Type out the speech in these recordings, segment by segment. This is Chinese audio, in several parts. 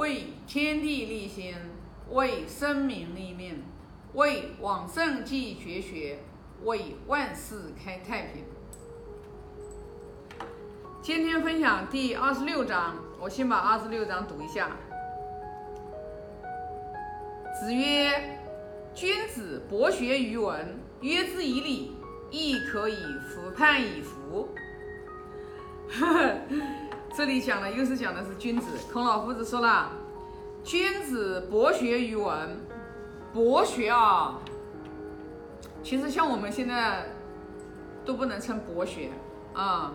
为天地立心，为生民立命，为往圣继绝学，为万世开太平。今天分享第二十六章，我先把二十六章读一下。子曰：“君子博学于文，约之以礼，亦可以服判以服。”这里讲的又是讲的是君子。孔老夫子说了：“君子博学于文，博学啊，其实像我们现在都不能称博学啊。”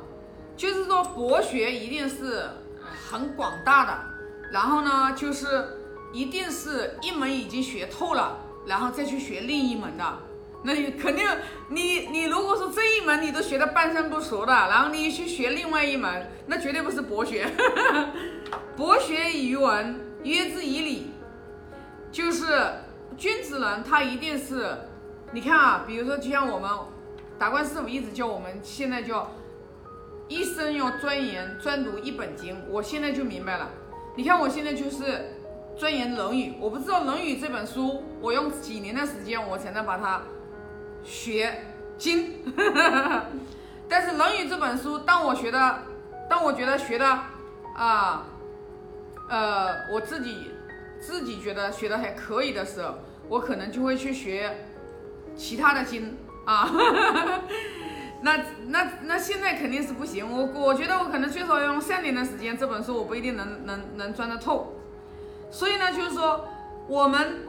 就是说，博学一定是很广大的，然后呢，就是一定是一门已经学透了，然后再去学另一门的。那你肯定，你你如果说这一门你都学的半生不熟的，然后你去学另外一门，那绝对不是博学。博学于文，约之以礼，就是君子人，他一定是，你看啊，比如说就像我们达观师傅一直教我们，现在叫。一生要钻研专读一本经，我现在就明白了。你看，我现在就是钻研《论语》，我不知道《论语》这本书，我用几年的时间我才能把它学精。但是《论语》这本书，当我学的，当我觉得学的啊，呃，我自己自己觉得学的还可以的时候，我可能就会去学其他的经 啊。那那那现在肯定是不行，我我觉得我可能最少要用三年的时间，这本书我不一定能能能钻得透。所以呢，就是说我们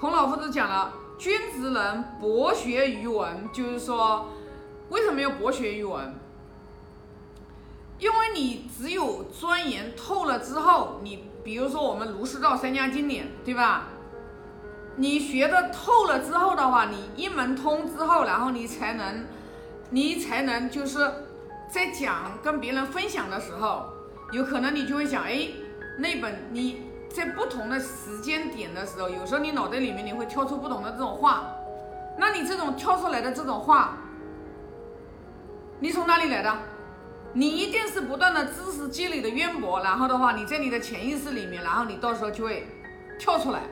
孔老夫子讲了，君子能博学于文，就是说为什么要博学于文？因为你只有钻研透了之后，你比如说我们儒释道三家经典，对吧？你学的透了之后的话，你一门通之后，然后你才能。你才能就是在讲跟别人分享的时候，有可能你就会想，哎，那本你在不同的时间点的时候，有时候你脑袋里面你会跳出不同的这种话，那你这种跳出来的这种话，你从哪里来的？你一定是不断的知识积累的渊博，然后的话，你在你的潜意识里面，然后你到时候就会跳出来。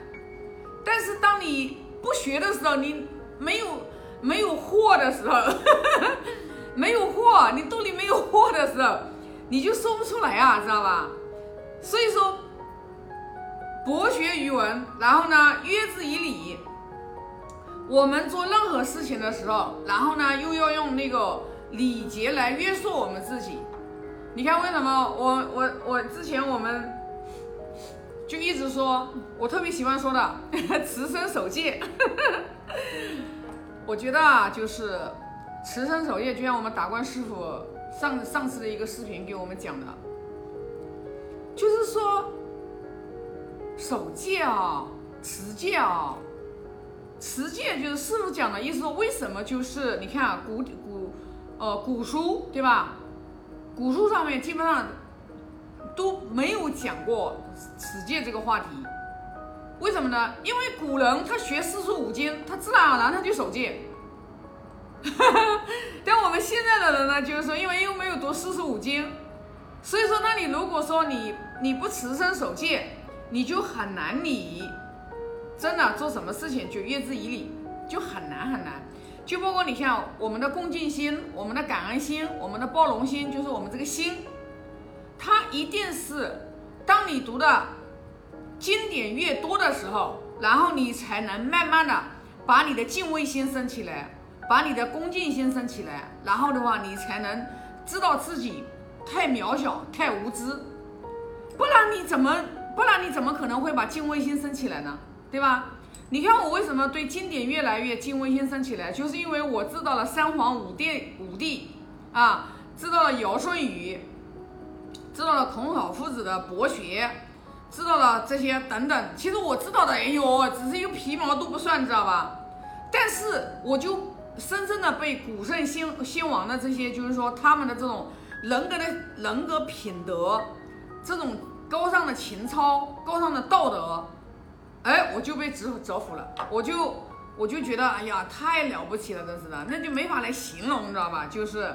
但是当你不学的时候，你没有。没有货的时候，没有货，你肚里没有货的时候，你就说不出来啊，知道吧？所以说，博学于文，然后呢，约之以礼。我们做任何事情的时候，然后呢，又要用那个礼节来约束我们自己。你看，为什么我我我之前我们就一直说，我特别喜欢说的 持身守戒。我觉得啊，就是持身守戒，就像我们达观师傅上上次的一个视频给我们讲的，就是说守戒啊，持戒啊，持戒就是师傅讲的意思。为什么？就是你看啊，古古呃古书对吧？古书上面基本上都没有讲过持戒这个话题。为什么呢？因为古人他学四书五经，他自然而然他就守戒。但我们现在的人呢，就是说，因为又没有读四书五经，所以说，那你如果说你你不持身守戒，你就很难你真的做什么事情就越之以理，就很难很难。就包括你像我们的恭敬心、我们的感恩心、我们的包容心，就是我们这个心，它一定是当你读的。经典越多的时候，然后你才能慢慢的把你的敬畏心升起来，把你的恭敬心升起来，然后的话，你才能知道自己太渺小、太无知，不然你怎么，不然你怎么可能会把敬畏心升起来呢？对吧？你看我为什么对经典越来越敬畏心升起来，就是因为我知道了三皇五帝五帝啊，知道了尧舜禹，知道了孔老夫子的博学。知道了这些等等，其实我知道的，哎呦，只是一个皮毛都不算，知道吧？但是我就深深的被古圣先先王的这些，就是说他们的这种人格的人格品德，这种高尚的情操、高尚的道德，哎，我就被折折服了，我就我就觉得，哎呀，太了不起了，真是的，那就没法来形容，你知道吧？就是，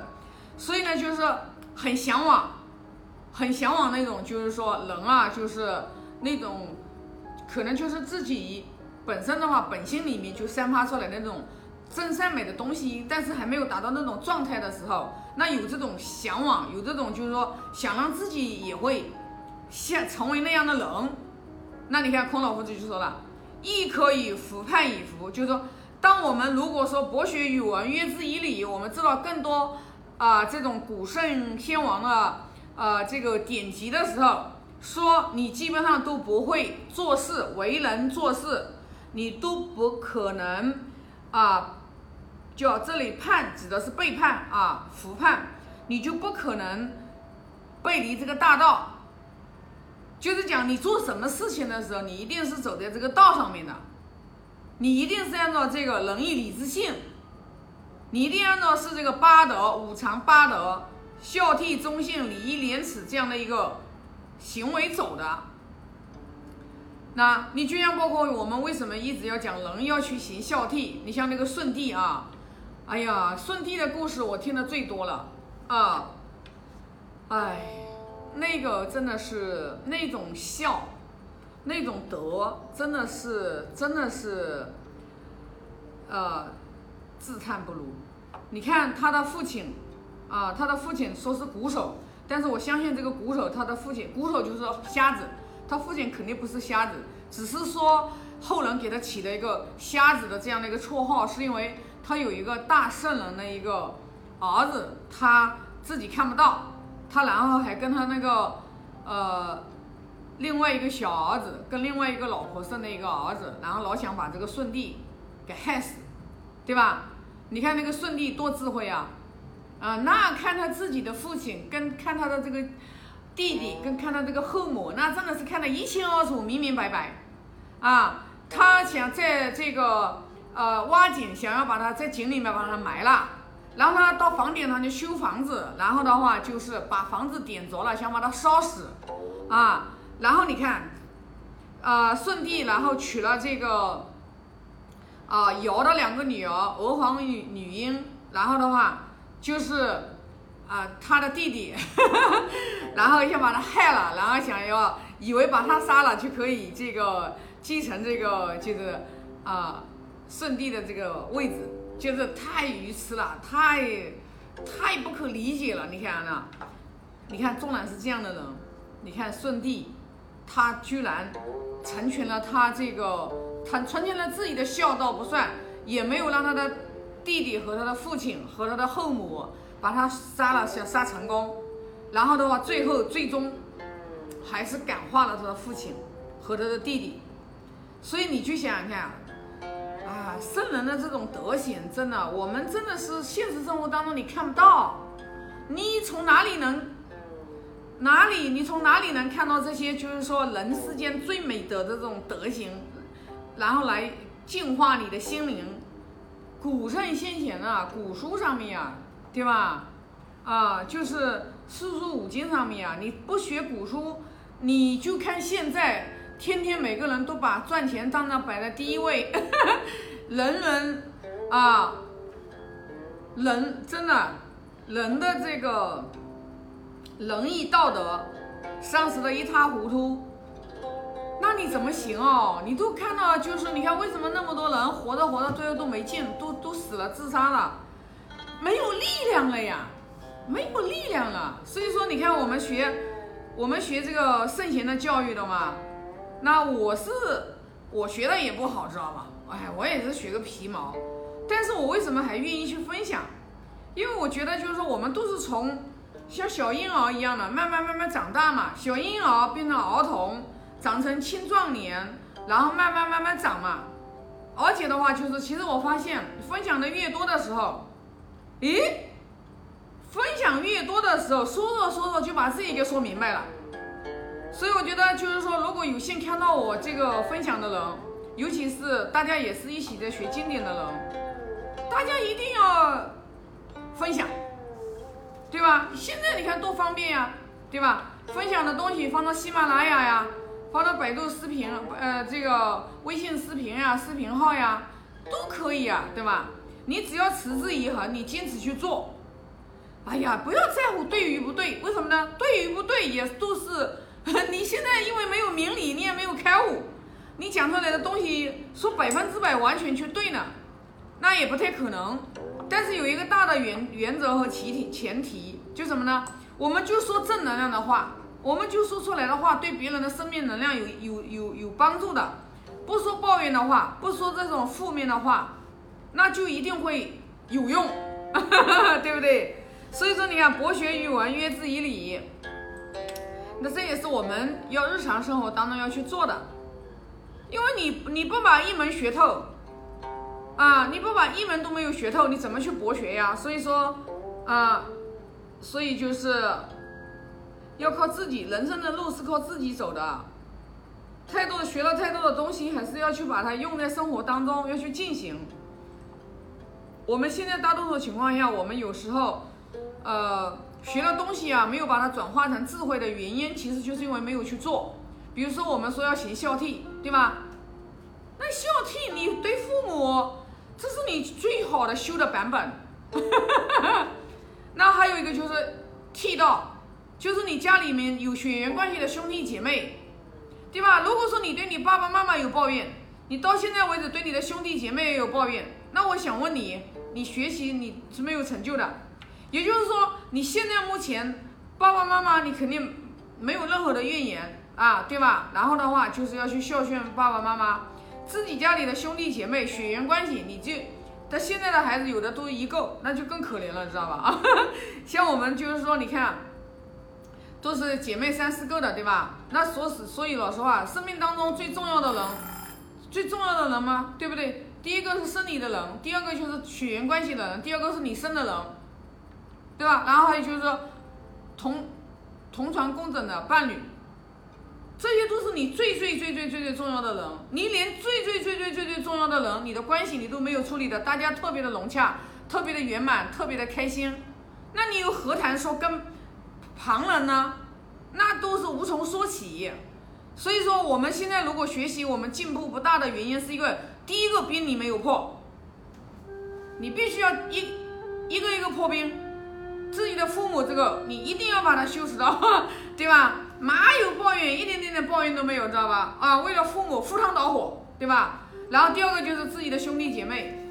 所以呢，就是很向往。很向往那种，就是说人啊，就是那种可能就是自己本身的话，本心里面就散发出来那种真善美的东西，但是还没有达到那种状态的时候，那有这种向往，有这种就是说想让自己也会像成为那样的人。那你看孔老夫子就说了，亦可以复判以服，就是说，当我们如果说博学语文，约之以礼，我们知道更多啊这种古圣先王的呃这个典籍的时候，说你基本上都不会做事，为人做事，你都不可能啊，叫这里叛指的是背叛啊，服叛，你就不可能背离这个大道。就是讲你做什么事情的时候，你一定是走在这个道上面的，你一定是按照这个仁义礼智信，你一定按照是这个八德五常八德孝悌忠信礼义廉耻这样的一个行为走的。那你就像包括我们为什么一直要讲人要去行孝悌？你像那个舜帝啊，哎呀，舜帝的故事我听的最多了啊，哎。那个真的是那种孝，那种德，真的是真的是，呃，自叹不如。你看他的父亲，啊，他的父亲说是鼓手，但是我相信这个鼓手他的父亲，鼓手就是瞎子，他父亲肯定不是瞎子，只是说后人给他起了一个瞎子的这样的一个绰号，是因为他有一个大圣人的一个儿子，他自己看不到。他然后还跟他那个，呃，另外一个小儿子跟另外一个老婆生了一个儿子，然后老想把这个舜帝给害死，对吧？你看那个舜帝多智慧啊，啊，那看他自己的父亲跟看他的这个弟弟跟看他这个后母，那真的是看得一清二楚、明明白白，啊，他想在这个呃挖井，想要把他在井里面把他埋了。然后呢，到房顶上去修房子，然后的话就是把房子点着了，想把它烧死，啊，然后你看，呃，舜帝然后娶了这个，啊，尧的两个女儿娥皇与女英，然后的话就是，啊，他的弟弟，然后想把他害了，然后想要以为把他杀了就可以这个继承这个就是啊，舜帝的这个位置。就是太愚痴了，太太不可理解了。你看呢？你看纵然是这样的人，你看舜帝，他居然成全了他这个，他成全了自己的孝道不算，也没有让他的弟弟和他的父亲和他的后母把他杀了，想杀成功。然后的话，最后最终还是感化了他的父亲和他的弟弟。所以你去想想看。圣人的这种德行，真的，我们真的是现实生活当中你看不到。你从哪里能，哪里你从哪里能看到这些？就是说人世间最美的这种德行，然后来净化你的心灵。古圣先贤啊，古书上面啊，对吧？啊，就是四书五经上面啊，你不学古书，你就看现在。天天每个人都把赚钱当成摆在第一位，人人啊，人真的人的这个仁义道德丧失的一塌糊涂，那你怎么行哦？你都看到，就是你看为什么那么多人活着活着最后都没劲，都都死了自杀了，没有力量了呀，没有力量了。所以说，你看我们学我们学这个圣贤的教育的嘛。那我是我学的也不好，知道吧？哎，我也是学个皮毛，但是我为什么还愿意去分享？因为我觉得就是说，我们都是从像小婴儿一样的，慢慢慢慢长大嘛，小婴儿变成儿童，长成青壮年，然后慢慢慢慢长嘛。而且的话，就是其实我发现，分享的越多的时候，咦，分享越多的时候，说着说着就把自己给说明白了。所以我觉得，就是说，如果有幸看到我这个分享的人，尤其是大家也是一起在学经典的人，大家一定要分享，对吧？现在你看多方便呀，对吧？分享的东西放到喜马拉雅呀，放到百度视频，呃，这个微信视频呀、视频号呀，都可以呀，对吧？你只要持之以恒，你坚持去做，哎呀，不要在乎对与不对，为什么呢？对与不对也都是 你现在因为没有明理，你，你讲出来的东西说百分之百完全去对呢，那也不太可能。但是有一个大的原原则和前提前提，就什么呢？我们就说正能量的话，我们就说出来的话对别人的生命能量有有有有帮助的，不说抱怨的话，不说这种负面的话，那就一定会有用，对不对？所以说你看，博学于文，约之以礼，那这也是我们要日常生活当中要去做的，因为你你不把一门学透。啊，你不把一门都没有学透，你怎么去博学呀？所以说，啊，所以就是要靠自己，人生的路是靠自己走的。太多的学了太多的东西，还是要去把它用在生活当中，要去进行。我们现在大多数情况下，我们有时候，呃，学了东西啊，没有把它转化成智慧的原因，其实就是因为没有去做。比如说，我们说要行孝悌，对吧？那孝悌，你对父母。这是你最好的修的版本，那还有一个就是剃道，就是你家里面有血缘关系的兄弟姐妹，对吧？如果说你对你爸爸妈妈有抱怨，你到现在为止对你的兄弟姐妹也有抱怨，那我想问你，你学习你是没有成就的，也就是说你现在目前爸爸妈妈你肯定没有任何的怨言啊，对吧？然后的话就是要去孝顺爸爸妈妈。自己家里的兄弟姐妹血缘关系，你就，但现在的孩子有的都一个，那就更可怜了，知道吧？啊，像我们就是说，你看，都是姐妹三四个的，对吧？那所所所以老实话，生命当中最重要的人，最重要的人吗？对不对？第一个是生你的人，第二个就是血缘关系的人，第二个是你生的人，对吧？然后还有就是说，同同床共枕的伴侣。这些都是你最最最最最最重要的人，你连最最最最最最重要的人，你的关系你都没有处理的，大家特别的融洽，特别的圆满，特别的开心，那你又何谈说跟旁人呢？那都是无从说起。所以说，我们现在如果学习，我们进步不大的原因是一个，第一个冰你没有破，你必须要一一个一个破冰，自己的父母这个你一定要把它修持到，对吧？哪有抱怨，一点点的抱怨都没有，知道吧？啊，为了父母赴汤蹈火，对吧？然后第二个就是自己的兄弟姐妹，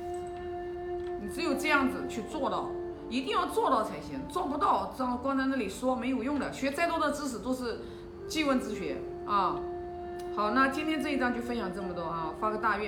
你只有这样子去做到，一定要做到才行，做不到，这样光在那里说没有用的，学再多的知识都是记问之学啊。好，那今天这一章就分享这么多啊，发个大愿。